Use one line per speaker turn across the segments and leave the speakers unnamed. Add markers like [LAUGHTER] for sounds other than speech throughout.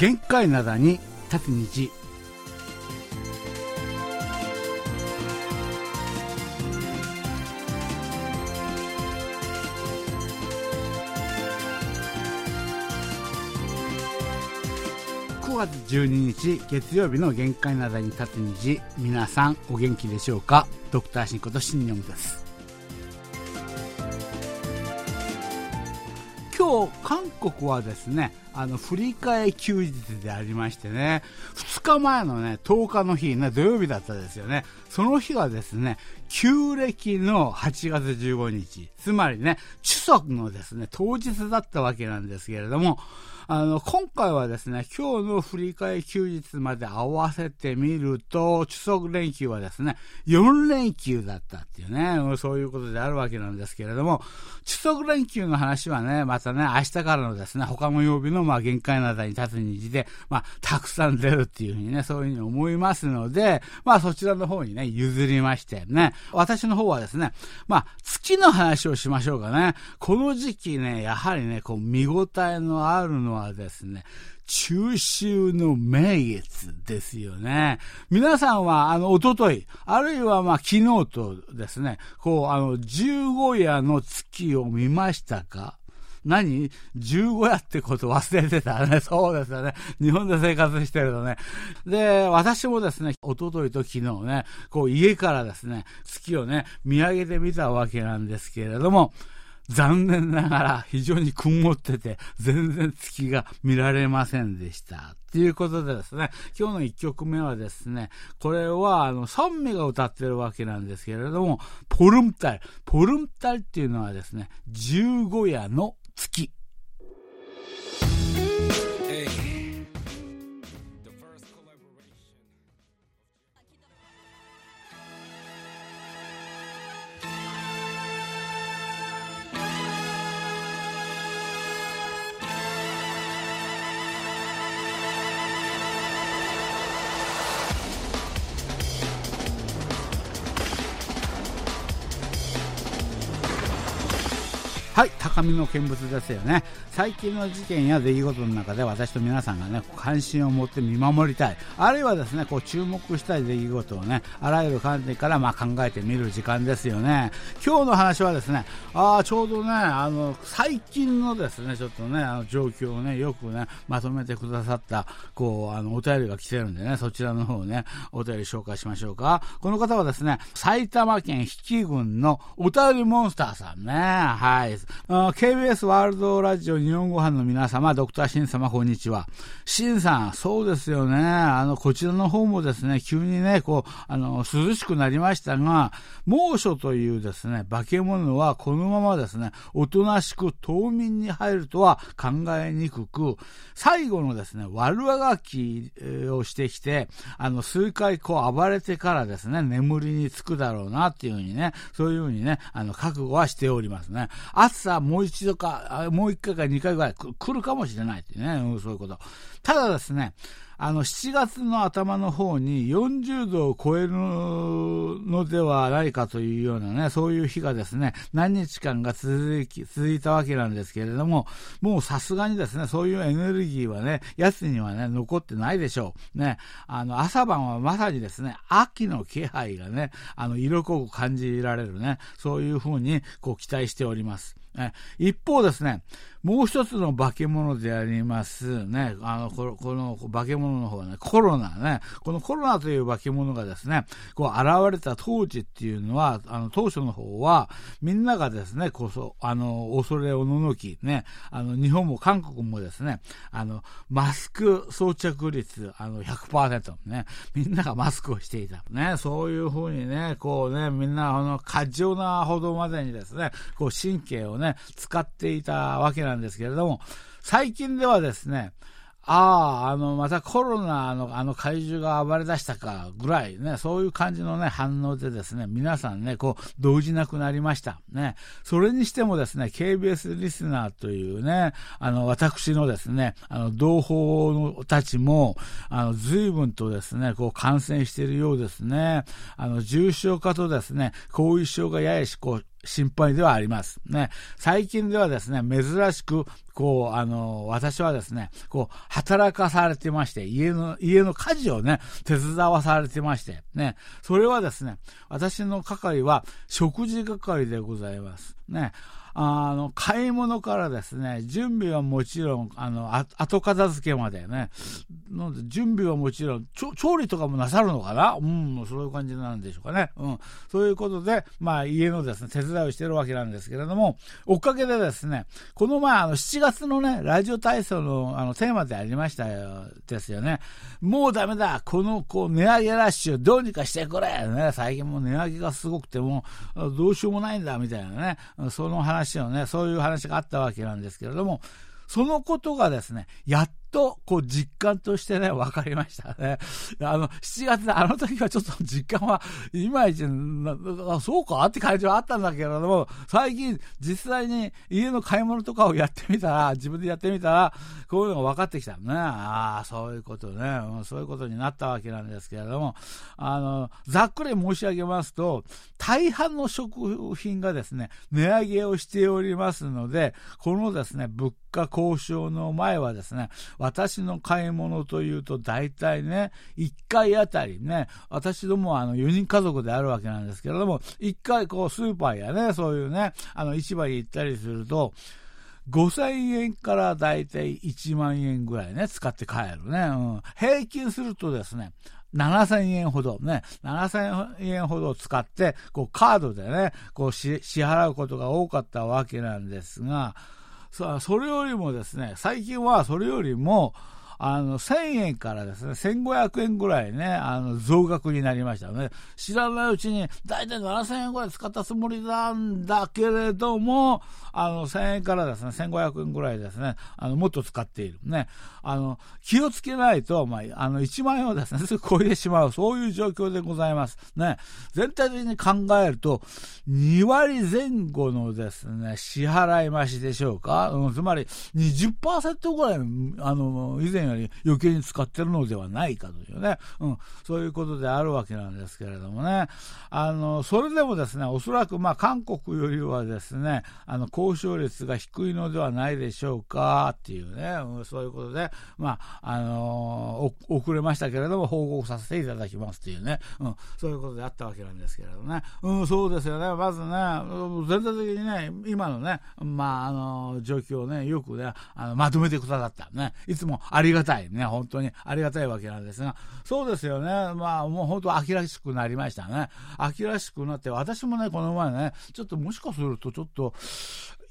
限界灘に立つ日9月12日月曜日の限界灘に立つ日皆さんお元気でしょうか？ドクターシンことシンニョンです。今日国はですねあの振り替え休日でありましてね2日前のね10日の日ね土曜日だったですよね。その日がですね旧暦の8月15日。つまりね中足のですね当日だったわけなんですけれどもあの、今回はですね、今日の振り替え休日まで合わせてみると、中足連休はですね、4連休だったっていうね、そういうことであるわけなんですけれども、中足連休の話はね、またね、明日からのですね、他の曜日のまあ限界などに立つ日で、まあ、たくさん出るっていううふうにね、そういうふうに思いますので、まあそちらの方にね、譲りましてね、私の方はですね、まあ月の話をしましょうかね。この時期ね、やはりね、こう見応えのあるのはですね、中秋の名月ですよね。皆さんは、あの、おととい、あるいはまあ昨日とですね、こう、あの、十五夜の月を見ましたか？何？十五夜ってこと忘れてたね。[LAUGHS] そうですよね。日本で生活してるとね。で、私もですね、おとといと昨日ね、こう家からですね、月をね、見上げてみたわけなんですけれども、残念ながら非常に曇ってて、全然月が見られませんでした。ということでですね、今日の1曲目はですね、これは、あの、ソンミが歌ってるわけなんですけれども、ポルンタル。ポルンタルっていうのはですね、十五夜の月。はい、高みの見物ですよね。最近の事件や出来事の中で私と皆さんがね、関心を持って見守りたい。あるいはですね、こう注目したい出来事をね、あらゆる観点からま考えてみる時間ですよね。今日の話はですね、あちょうどね、あの、最近のですね、ちょっとね、あの状況をね、よくね、まとめてくださった、こう、あの、お便りが来てるんでね、そちらの方をね、お便り紹介しましょうか。この方はですね、埼玉県比企郡のお便りモンスターさんね、はい。KBS ワールドラジオ日本語班の皆様、ドクターシン様、こんにちは。シンさん、そうですよね。あの、こちらの方もですね、急にね、こう、あの、涼しくなりましたが、猛暑というですね、化け物はこのままですね、おとなしく冬眠に入るとは考えにくく、最後のですね、悪あがきをしてきて、あの、数回こう暴れてからですね、眠りにつくだろうなっていうふうにね、そういうふうにね、あの、覚悟はしておりますね。暑さもう一度か、もう一回か二回ぐらい来るかもしれないってね、そういうこと。ただですね、あの、7月の頭の方に40度を超えるのではないかというようなね、そういう日がですね、何日間が続き、続いたわけなんですけれども、もうさすがにですね、そういうエネルギーはね、奴にはね、残ってないでしょう。ね、あの、朝晩はまさにですね、秋の気配がね、あの、色濃く感じられるね、そういうふうに、こう、期待しております。一方ですね、もう一つの化け物でありますね、あの、この、この化け物の方はね、コロナね、このコロナという化け物がですね、こう現れた当時っていうのは、あの、当初の方は、みんながですね、こそ、あの、恐れおののき、ね、あの、日本も韓国もですね、あの、マスク装着率、あの、100%ね、みんながマスクをしていた。ね、そういうふうにね、こうね、みんな、あの、過剰なほどまでにですね、こう、神経をね、ね使っていたわけなんですけれども、最近ではですね、ああ、あの、またコロナのあの怪獣が暴れ出したかぐらいね、そういう感じのね、反応でですね、皆さんね、こう、動じなくなりました。ね。それにしてもですね、KBS リスナーというね、あの、私のですね、あの、同胞のたちも、あの、随分とですね、こう、感染しているようですね。あの、重症化とですね、後遺症がややし、こう、心配ではあります。ね。最近ではですね、珍しく、こう、あの、私はですね、こう、働かされてまして、家の、家の家事をね、手伝わされてまして、ね。それはですね、私の係は食事係でございます。ね。あの、買い物からですね、準備はもちろん、あの、後片付けまでね、ので準備はもちろん、調理とかもなさるのかな？うん、そういう感じなんでしょうかね。うん。そういうことで、まあ、家のですね、手伝いをしてるわけなんですけれども、おかげでですね、この前、あの、7月のね、ラジオ体操の、あの、テーマでありましたよ、ですよね。もうダメだこの、こう、値上げラッシュ、どうにかしてくれね、最近もう値上げがすごくても、どうしようもないんだ、みたいなね、その話のね、そういう話があったわけなんですけれども、そのことがですね、やっと、こう、実感としてね、分かりましたね。あの、7月で、あの時はちょっと実感は、いまいち、そうかって感じはあったんだけれども、最近、実際に家の買い物とかをやってみたら、自分でやってみたら、こういうのが分かってきたね。ああ、そういうことね、そういうことになったわけなんですけれども、あの、ざっくり申し上げますと、大半の食品がですね、値上げをしておりますので、このですね、物価交渉の前はですね、私の買い物というと大体ね、1回あたりね、私どもはあの4人家族であるわけなんですけれども、1回こうスーパーやね、そういうね、あの市場に行ったりすると、5000円からだいたい1万円ぐらいね、使って帰るね。うん。平均するとですね、7000円ほどね、7000円ほど使って、こうカードでね、こう支払うことが多かったわけなんですが、それよりもですね、最近はそれよりも、あの、1000円からですね、1500円ぐらいね、あの、増額になりましたね。知らないうちに、だいたい7000円ぐらい使ったつもりなんだけれども、あの、1000円からですね、1500円ぐらいですね、あの、もっと使っている。ね。あの、気をつけないと、まあ、あの、1万円をですね、[LAUGHS] すぐ超えてしまう、そういう状況でございます。ね。全体的に考えると、2割前後のですね、支払い増しでしょうか、うん、つまり20%ぐらい、あの、以前より余計に使ってるのではないかというね、うん、そういうことであるわけなんですけれどもね、あの、それでもですね、おそらくまあ韓国よりはですね、あの、交渉率が低いのではないでしょうかっていうね、うん、そういうことで、まあ、あのー、遅れましたけれども、報告させていただきますっていうね、うん、そういうことであったわけなんですけれどね、うん、そうですよね、まずね、全体的にね、今のね、まあ、あのー、状況をね、よくね、あのまとめてくださった。ね、いつもありががたいね、本当にありがたいわけなんですが、そうですよね、まあ、もう本当、秋らしくなりましたね。秋らしくなって、私もね、この前ね、ちょっともしかすると、ちょっと、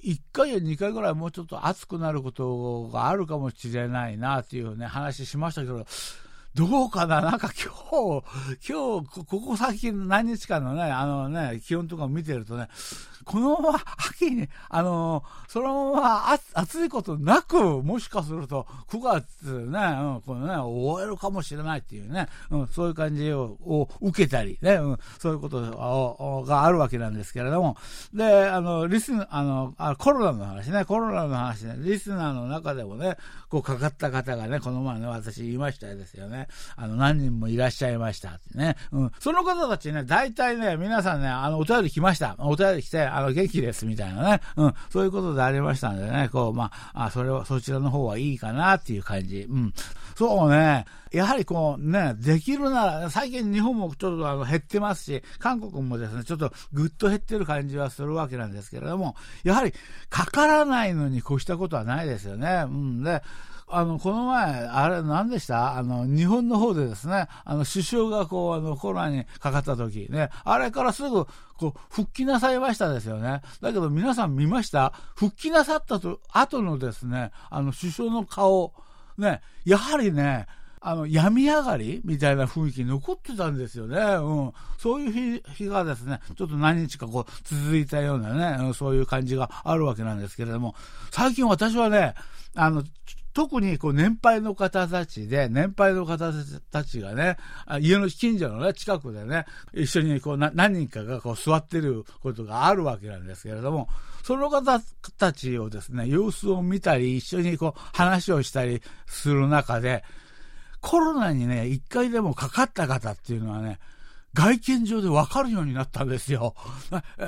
1回や2回ぐらいもうちょっと暑くなることがあるかもしれないなっていうね、話しましたけど、どうかな？なんか今日、今日、ここ最近何日間のね、あのね、気温とか見てるとね、このまま秋に、あのー、そのまま暑いことなく、もしかすると9月ね、うん、このね、終えるかもしれないっていうね、うん、そういう感じをを受けたりね、うん、そういうことがあるわけなんですけれども、で、あの、リスあの、あコロナの話ね、コロナの話ね、リスナーの中でもね、こうかかった方がね、この前ね、私言いましたですよね。あの、何人もいらっしゃいましたってね。うん。その方たちね、大体ね、皆さんね、あの、お便り来ました。お便り来て、ああの、元気です、みたいなね。うん。そういうことでありましたんでね、こう、まあ、あ、それは、そちらの方はいいかなっていう感じ。うん。そうね。やはりこうね、できるなら、最近日本もちょっとあの減ってますし、韓国もですね、ちょっとぐっと減ってる感じはするわけなんですけれども、やはりかからないのに越したことはないですよね。うん。で、あの、この前、あれ何でした？あの、日本の方でですね、あの、首相がこう、あの、コロナにかかった時ね、あれからすぐ、こう、復帰なさいましたですよね。だけど皆さん見ました？復帰なさったと、後のですね、あの、首相の顔、ね、やはりね、あの、病み上がりみたいな雰囲気残ってたんですよね。うん。そういう日がですね、ちょっと何日かこう続いたようなね、そういう感じがあるわけなんですけれども、最近私はね、あの、特にこう年配の方たちで、年配の方たちがね、家の近所のね、近くでね、一緒にこう何人かがこう座ってることがあるわけなんですけれども、その方たちをですね、様子を見たり、一緒にこう話をしたりする中で、コロナにね、一回でもかかった方っていうのはね、外見上でわかるようになったんですよ。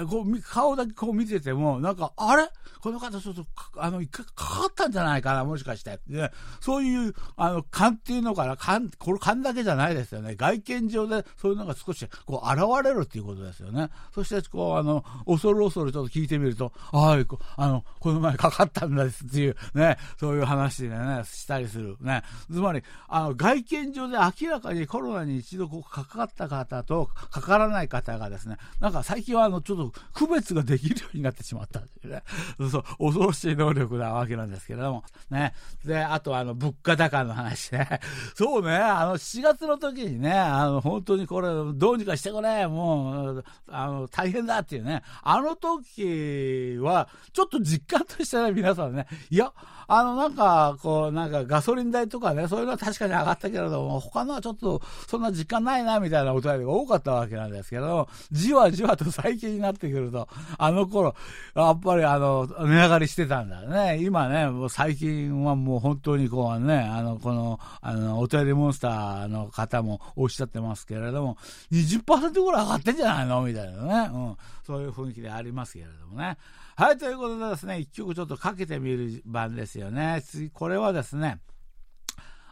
こう顔だけこう見てても、なんか、あれ？この方ちょっと、あの、かかったんじゃないかな、もしかして。ね、そういう、あの、勘っていうのかな、勘、これ勘だけじゃないですよね。外見上でそういうのが少し、こう、現れるっていうことですよね。そして、こう、あの、恐る恐るちょっと聞いてみると、ああ、あの、この前かかったんですっていう、ね、そういう話でね、したりする。ね。つまり、あの、外見上で明らかにコロナに一度こう、かかった方と、とかからない方がですね、なんか最近はあの、ちょっと区別ができるようになってしまったっていうね。そう、恐ろしい能力なわけなんですけれども。ね。で、あとあの、物価高の話ね。そうね、あの、7月の時にね、あの、本当にこれ、どうにかしてくれ、もう、あの、大変だっていうね。あの時は、ちょっと実感としてね、皆さんね、いや、あの、なんか、こう、なんかガソリン代とかね、そういうのは確かに上がったけれども、他のはちょっと、そんな実感ないな、みたいなお便りが多かったわけなんですけど、じわじわと最近になってくると、あの頃、やっぱりあの、値上がりしてたんだね。今ね、もう最近はもう本当にこうね、あの、この、あの、お便りモンスターの方もおっしゃってますけれども、20%ぐらい上がってんじゃないのみたいなね。うん。そういう雰囲気でありますけれどもね。はい、ということでですね、一曲ちょっとかけてみる番ですよよね。次、これはですね、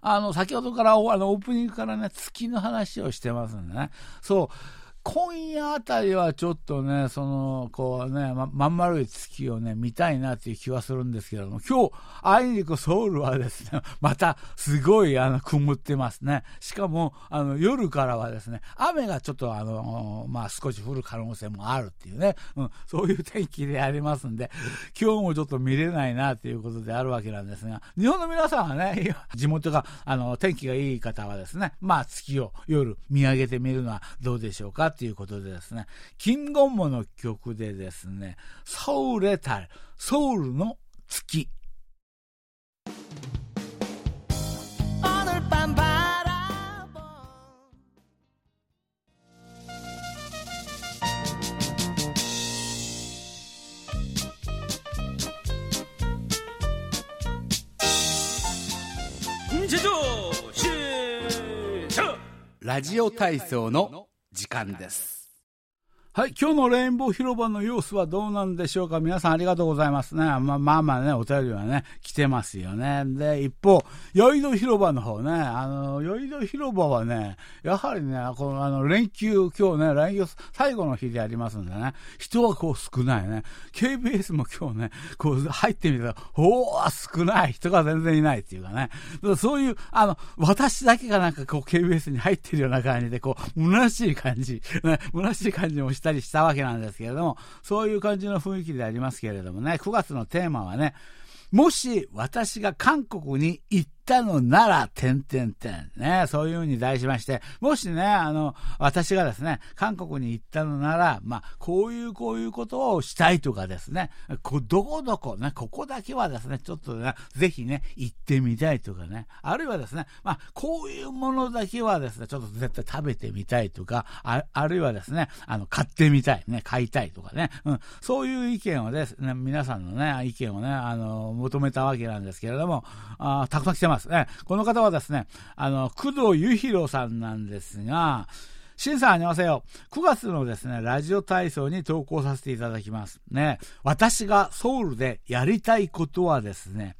あの、先ほどからあのオープニングからね、月の話をしてますんでね。そう。今夜あたりはちょっとね、その、こうね、ま、まん丸い月をね、見たいなっていう気はするんですけれども、今日、あいにくソウルはですね、[LAUGHS] また、すごい、あの、曇ってますね。しかも、あの、夜からはですね、雨がちょっと、あの、まあ、少し降る可能性もあるっていうね、うん、そういう天気でありますんで、今日もちょっと見れないなっていうことであるわけなんですが、日本の皆さんはね、[LAUGHS] 地元が、あの、天気がいい方はですね、まあ、月を夜見上げてみるのはどうでしょうかっていうことでですね、金言モの曲でですね、ソウレタル、ソウルの月。ラジオ体操の時間です。はい、今日のレインボー広場の様子はどうなんでしょうか？皆さんありがとうございますね。まあまあまあね、お便りはね、来てますよね。で、一方、ヨイド広場の方ね、あの、ヨイド広場はね、やはりね、このあの、連休、今日ね、連休最後の日でありますんでね、人はこう少ないね。KBS も今日ね、こう入ってみたら、おー、少ない人が全然いないっていうかね。そういう、あの、私だけがなんかこう KBS に入ってるような感じで、こう、虚しい感じ、ね、虚しい感じもしたたりしたわけなんですけれども、そういう感じの雰囲気でありますけれどもね、9月のテーマはね、もし私が韓国に行ったのなら、てんてんてん。ね、そういうふうに題しまして、もしね、あの、私がですね、韓国に行ったのなら、まあ、こういうこういうことをしたいとかですね、こどこどこね、ここだけはですね、ちょっとね、ぜひね、行ってみたいとかね、あるいはですね、まあ、こういうものだけはですね、ちょっと絶対食べてみたいとか、ああるいはですね、あの、買ってみたい、ね、買いたいとかね、うん、そういう意見をですね、皆さんのね、意見をね、あの、求めたわけなんですけれども、あたくさん来てます。ね。この方はですね、あの、工藤裕弘さんなんですが、シンさん、ありませよ。9月のですね、ラジオ体操に投稿させていただきます。ね。私がソウルでやりたいことはですね、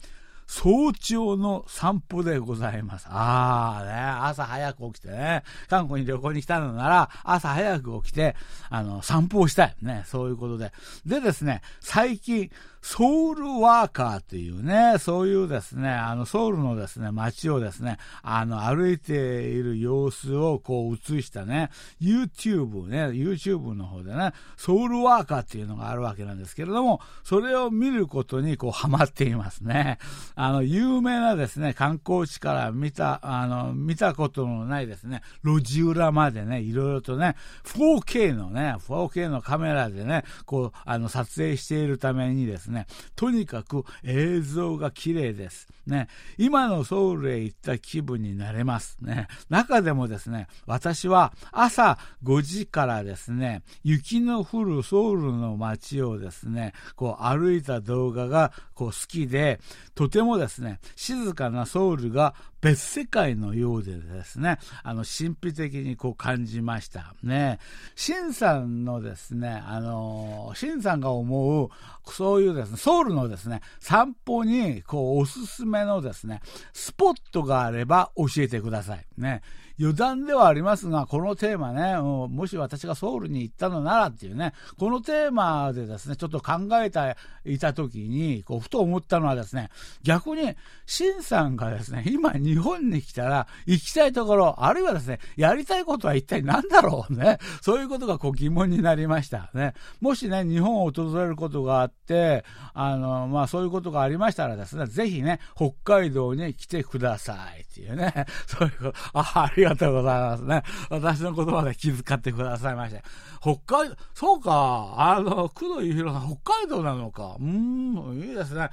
早朝の散歩でございます。ああね、朝早く起きてね、韓国に旅行に来たのなら、朝早く起きて、あの、散歩をしたい。ね、そういうことで。でですね、最近、ソウルワーカーというね、そういうですね、あの、ソウルのですね、街をですね、あの、歩いている様子をこう映したね、YouTube ね、YouTube の方でね、ソウルワーカーっていうのがあるわけなんですけれども、それを見ることにこうハマっていますね。あの、有名なですね、観光地から見た、あの、見たことのないですね、路地裏までね、いろいろとね、4K のね、4K のカメラでね、こう、あの、撮影しているためにですね、ね、とにかく映像が綺麗です。ね、今のソウルへ行った気分になれます。ね、中でもですね、私は朝5時からですね、雪の降るソウルの街をですね、こう歩いた動画がこう好きで、とてもですね、静かなソウルが別世界のようでですね、あの、神秘的にこう感じました。ね。シンさんのですね、あの、シンさんが思う、そういうですね、ソウルのですね、散歩に、こう、おすすめのですね、スポットがあれば教えてください。ね。余談ではありますが、このテーマね、もし私がソウルに行ったのならっていうね、このテーマでですね、ちょっと考えていたときに、こう、ふと思ったのはですね、逆に、シンさんがですね、今日本に来たら行きたいところ、あるいはですね、やりたいことは一体何だろうね。そういうことがこう疑問になりましたね。もしね、日本を訪れることがあって、あの、まあそういうことがありましたらですね、ぜひね、北海道に来てくださいっていうね、そういうこと、あ、ありががとうございますね。私の言葉で気遣ってくださいまして。北海道、そうか、あの、工藤裕弘さん、北海道なのか。うん、いいですね。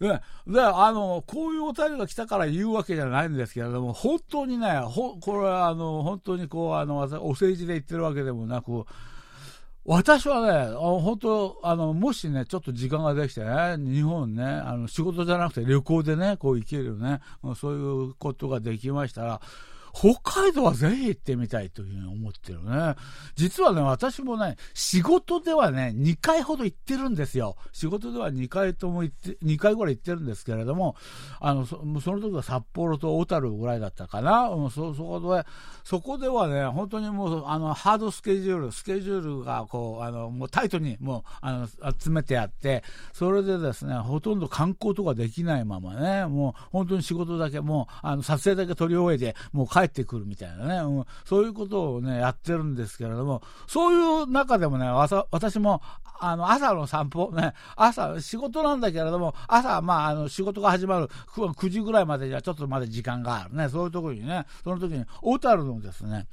で、であの、こういうお便りが来たから言うわけじゃないんですけれども、本当にね、ほ、これはあの、本当にこう、あの、お世辞で言ってるわけでもなく、私はね、本当、あの、もしね、ちょっと時間ができてね、日本ね、あの、仕事じゃなくて旅行でね、こう行けるね、そういうことができましたら、北海道はぜひ行ってみたいというふうに思ってるね。実はね、私もね、仕事ではね、2回ほど行ってるんですよ。仕事では2回とも行って、2回ぐらい行ってるんですけれども、あの、そその時は札幌と小樽ぐらいだったかな。うん、そ、そこで、そこではね、本当にもう、あの、ハードスケジュール、スケジュールがこう、あの、もうタイトにもう、あの、集めてあって、それでですね、ほとんど観光とかできないままね、もう、本当に仕事だけ、もう、あの、撮影だけ撮り終えて、もう帰ってくるみたいなね、うん、そういうことをね、やってるんですけれども、そういう中でもね、私も、あの、朝の散歩、ね、朝、仕事なんだけれども、朝、まあ、あの、仕事が始まる9時ぐらいまでじゃちょっとまだ時間があるね、そういうところにね、その時に、小樽のですね、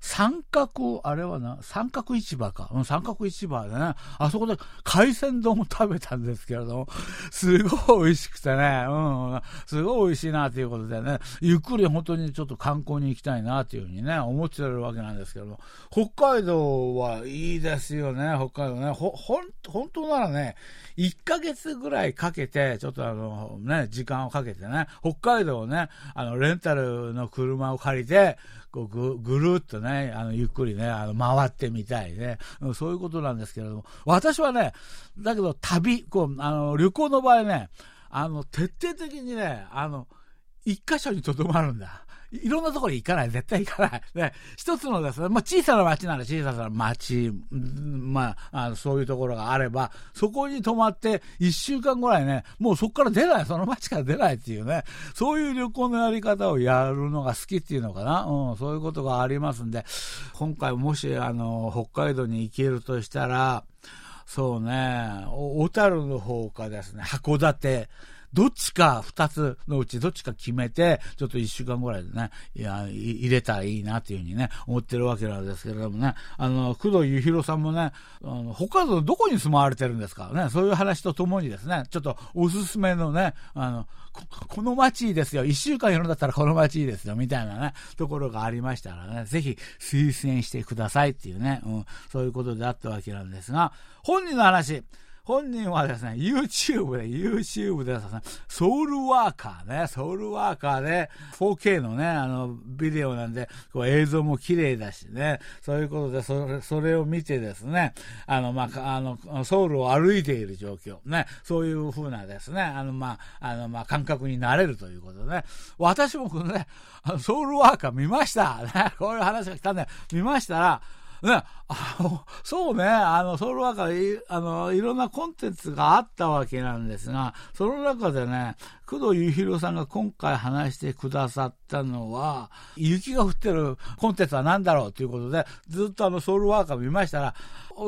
三角、あれはな、三角市場か。うん、三角市場でね、あそこで海鮮丼を食べたんですけれども、すごい美味しくてね、うん、すごい美味しいなということでね、ゆっくり本当にちょっと観光に行きたいなというふうにね、思ってるわけなんですけども、北海道はいいですよね、北海道ね。ほ、ほん、本当ならね、1ヶ月ぐらいかけて、ちょっとあの、ね、時間をかけてね、北海道をね、あの、レンタルの車を借りて、こうぐぐるっとね、あのゆっくりね、あの回ってみたいね、そういうことなんですけれども、私はね、だけど旅、こうあの旅行の場合ね、あの徹底的にね、あの一箇所にとどまるんだ。いろんなところに行かない。絶対行かない。ね、一つのですね、まあ、小さな町なら小さな町、まあ、あそういうところがあれば、そこに泊まって一週間ぐらいね、もうそこから出ない、その町から出ないっていうね、そういう旅行のやり方をやるのが好きっていうのかな。うん、そういうことがありますんで、今回もし、あの、北海道に行けるとしたら、そうね、小樽の方かですね、函館、どっちか2つのうちどっちか決めて、ちょっと1週間ぐらいでね、いや、入れたらいいなっていうふうにね、思ってるわけなんですけれどもね、あの、工藤裕弘さんもね、あの、北海道のどこに住まわれてるんですかね、そういう話とともにですね、ちょっとおすすめのね、あの、ここの街いいですよ。一週間いるんだったらこの街いいですよ。みたいなね、ところがありましたらね、ぜひ推薦してくださいっていうね、うん、そういうことであったわけなんですが、本人の話、本人はですね、YouTube で、YouTube でですね、ソウルワーカーね、ソウルワーカーで 4K のね、あの、ビデオなんで、こう映像も綺麗だしね、そういうことで、それ、それを見てですね、あの、まあ、あの、ソウルを歩いている状況、ね、そういう風なですね、あの、まあ、あの、まあ、感覚になれるということでね、私もこのね、ソウルワーカー見ました。ね、こういう話が来たんで、見ましたら、ね、あの、そうね、あの、ソウルワーカーい、あの、いろんなコンテンツがあったわけなんですが、その中でね、工藤裕弘さんが今回話してくださったのは、雪が降ってるコンテンツは何だろうということで、ずっとあの、ソウルワーカー見ましたら、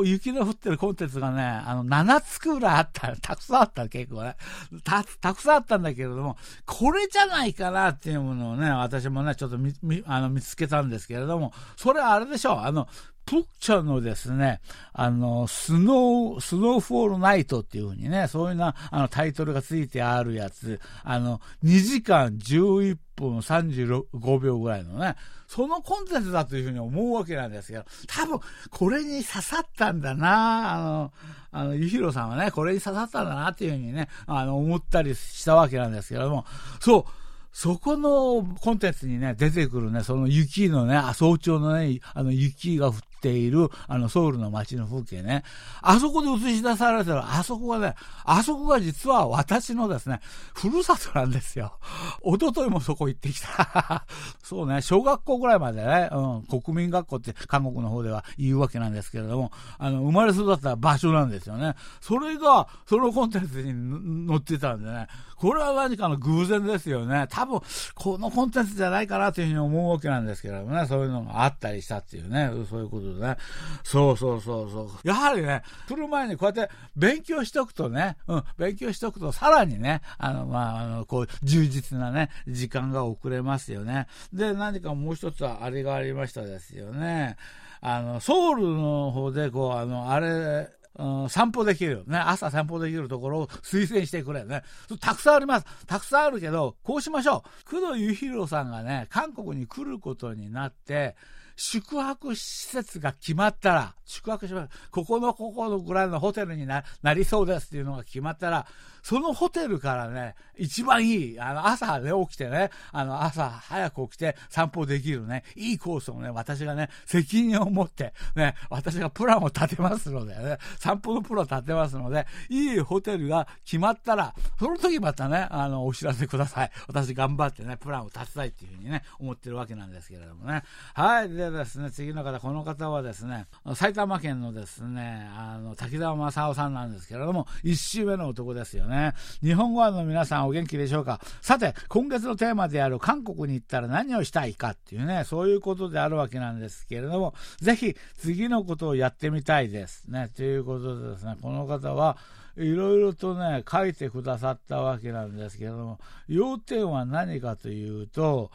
雪の降ってるコンテンツがね、あの、7つくらいあった。[LAUGHS] たくさんあった、結構ね。た、たくさんあったんだけれども、これじゃないかなっていうものをね、私もね、ちょっと見、見、あの、見つけたんですけれども、それはあれでしょう。あの、プッチャのですね、あの、スノー、スノーフォールナイトっていうふうにね、そういうな、あの、タイトルがついてあるやつ、あの、2時間11分35秒ぐらいのね、そのコンテンツだというふうに思うわけなんですけど、多分、これに刺さったんだな、あの、あの、ゆひろさんはね、これに刺さったんだなっていうふうにね、あの、思ったりしたわけなんですけども、そう、そこのコンテンツにね、出てくるね、その雪のね、早朝のね、あの雪が降っている、あのソウルの街の風景ね、あそこで映し出されてる、あそこがね、あそこが実は私のですね、ふるさとなんですよ。一昨日もそこ行ってきた。[LAUGHS] そうね、小学校ぐらいまでね、うん、国民学校って韓国の方では言うわけなんですけれども、あの、生まれ育った場所なんですよね。それが、そのコンテンツに載ってたんでね、これは何かの偶然ですよね。多分、このコンテンツじゃないかなというふうに思うわけなんですけどもね、そういうのがあったりしたっていうね、そういうことでね。そうそうそうそう。やはりね、来る前にこうやって勉強しておくとね、うん、勉強しておくとさらにね、あの、まあ、あの、こう、充実なね、時間が遅れますよね。で、何かもう一つはあれがありましたですよね。あの、ソウルの方で、こう、あの、あれ、うん、散歩できる。ね、朝散歩できるところを推薦してくれね。たくさんあります。たくさんあるけど、こうしましょう。工藤裕弘さんがね、韓国に来ることになって、宿泊施設が決まったら、宿泊します。ここのここのぐらいのホテルになりそうですっていうのが決まったら、そのホテルからね、一番いい、あの、朝ね、起きてね、あの、朝早く起きて散歩できるね、いいコースをね、私がね、責任を持って、ね、私がプランを立てますのでね、散歩のプランを立てますので、いいホテルが決まったら、その時またね、あの、お知らせください。私頑張ってね、プランを立てたいっていうふうにね、思ってるわけなんですけれどもね。はい。でですね、次の方、この方はですね、埼玉県のですね、あの、滝沢正夫さんなんですけれども、一周目の男ですよね。日本語の皆さんお元気でしょうか？さて、今月のテーマである韓国に行ったら何をしたいかっていうね、そういうことであるわけなんですけれども、ぜひ次のことをやってみたいですね。ということでですね、この方は、いろいろとね、書いてくださったわけなんですけれども、要点は何かというと、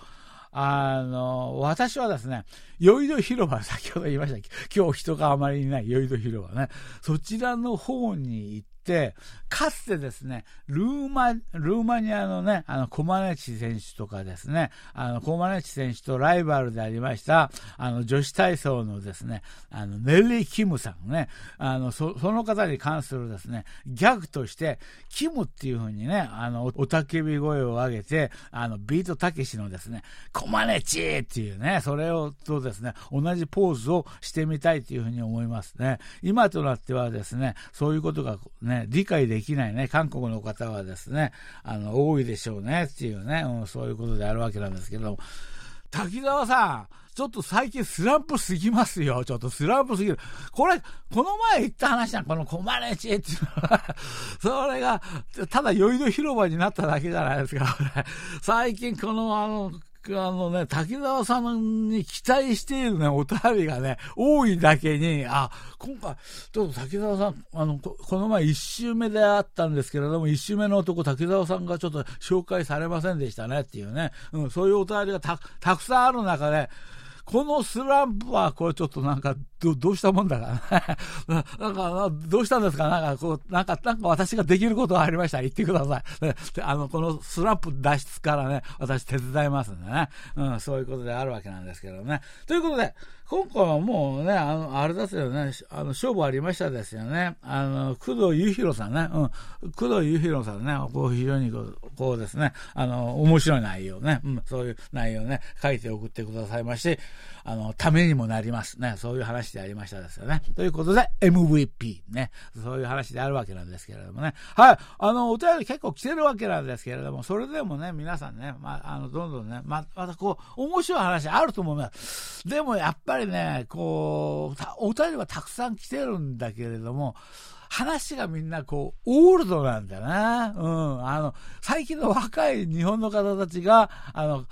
あの、私はですね、酔いど広場、先ほど言いました、今日人があまりいない酔いど広場ね、そちらの方に行って、かつてですね、ルーマ、ルーマニアのね、あの、コマネチ選手とかですね、あの、コマネチ選手とライバルでありました、あの、女子体操のですね、あの、ネリー・キムさんね、あの、そ、その方に関するですね、ギャグとして、キムっていうふうにね、あの、おたけび声を上げて、あの、ビートたけしのですね、コマネチっていうね、それをとですね、同じポーズをしてみたいというふうに思いますね。今となってはですね、そういうことがね、理解できないね、韓国の方はですね、あの、多いでしょうねっていうね、うん、そういうことであるわけなんですけど滝沢さん、ちょっと最近スランプすぎますよ。ちょっとスランプすぎる。これ、この前言った話じゃん。このコマネチっていうのは [LAUGHS] それが、ただ酔いの広場になっただけじゃないですか。最近このあの、あのね、滝沢さんに期待しているね、お便りがね、多いだけに、あ、今回、ちょっと滝沢さん、あの、この前一周目であったんですけれども、一周目の男、滝沢さんがちょっと紹介されませんでしたねっていうね、うん、そういうお便りがたたくさんある中で、このスランプは、これちょっとなんか、ど、どうしたもんだかな。[LAUGHS] なんか、どうしたんですか？なんか、こう、なんか、なんか私ができることがありましたら言ってください。であの、このスランプ脱出からね、私手伝いますんでね。うん、そういうことであるわけなんですけどね。ということで、今回はもうね、あの、あれですよね、あの、勝負ありましたですよね。あの、工藤裕弘さんね、うん、工藤裕弘さんね、こう、非常にこう、こうですね、あの、面白い内容ね、うん、そういう内容ね、書いて送ってくださいまして、あの、ためにもなりますね。そういう話でありましたですよね。ということで、MVP ね。そういう話であるわけなんですけれどもね。はい。あの、お便り結構来てるわけなんですけれども、それでもね、皆さんね、まあ、の、どんどんね、ま、またこう、面白い話あると思います。でも、やっぱりね、こう、お便りはたくさん来てるんだけれども、話がみんなこう、オールドなんだな。うん。あの、最近の若い日本の方たちが、あの、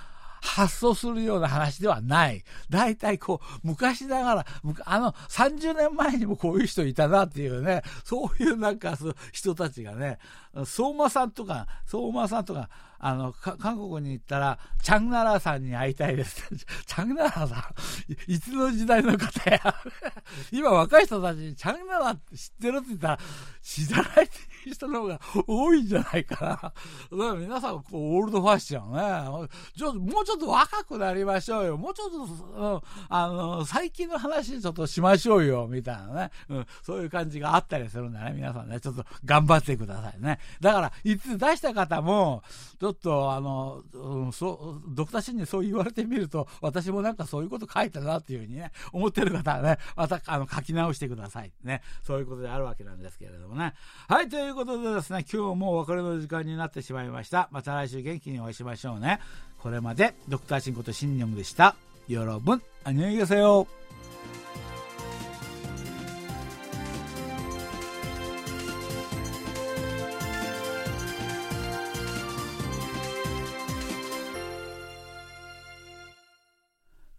発想するような話ではない。大体こう、昔ながら、あの、30年前にもこういう人いたなっていうね、そういうなんか人たちがね、相馬さんとか、相馬さんとか、あの、韓国に行ったら、チャンナラさんに会いたいです。[LAUGHS] チャンナラさんいつの時代の方や [LAUGHS] 今若い人たちにチャンナラって知ってるって言ったら、知らないっていう人の方が多いんじゃないかな。だから皆さん、こう、オールドファッションね。ちょもうちょっと若くなりましょうよ。もうちょっと、うん、あの、最近の話ちょっとしましょうよ、みたいなね。うん、そういう感じがあったりするんだね。皆さんね、ちょっと頑張ってくださいね。だから、いつ出した方も、ちょっと、あの、うん、そう、ドクターシンにそう言われてみると、私もなんかそういうこと書いたなっていうふうにね、思ってる方はね、また、あの、書き直してください。ね。そういうことであるわけなんですけれどもね。はい、ということでですね、今日もお別れの時間になってしまいました。また来週元気にお会いしましょうね。これまで、ドクターシンことシンニョムでした。よろぶん、あにょいげせよ。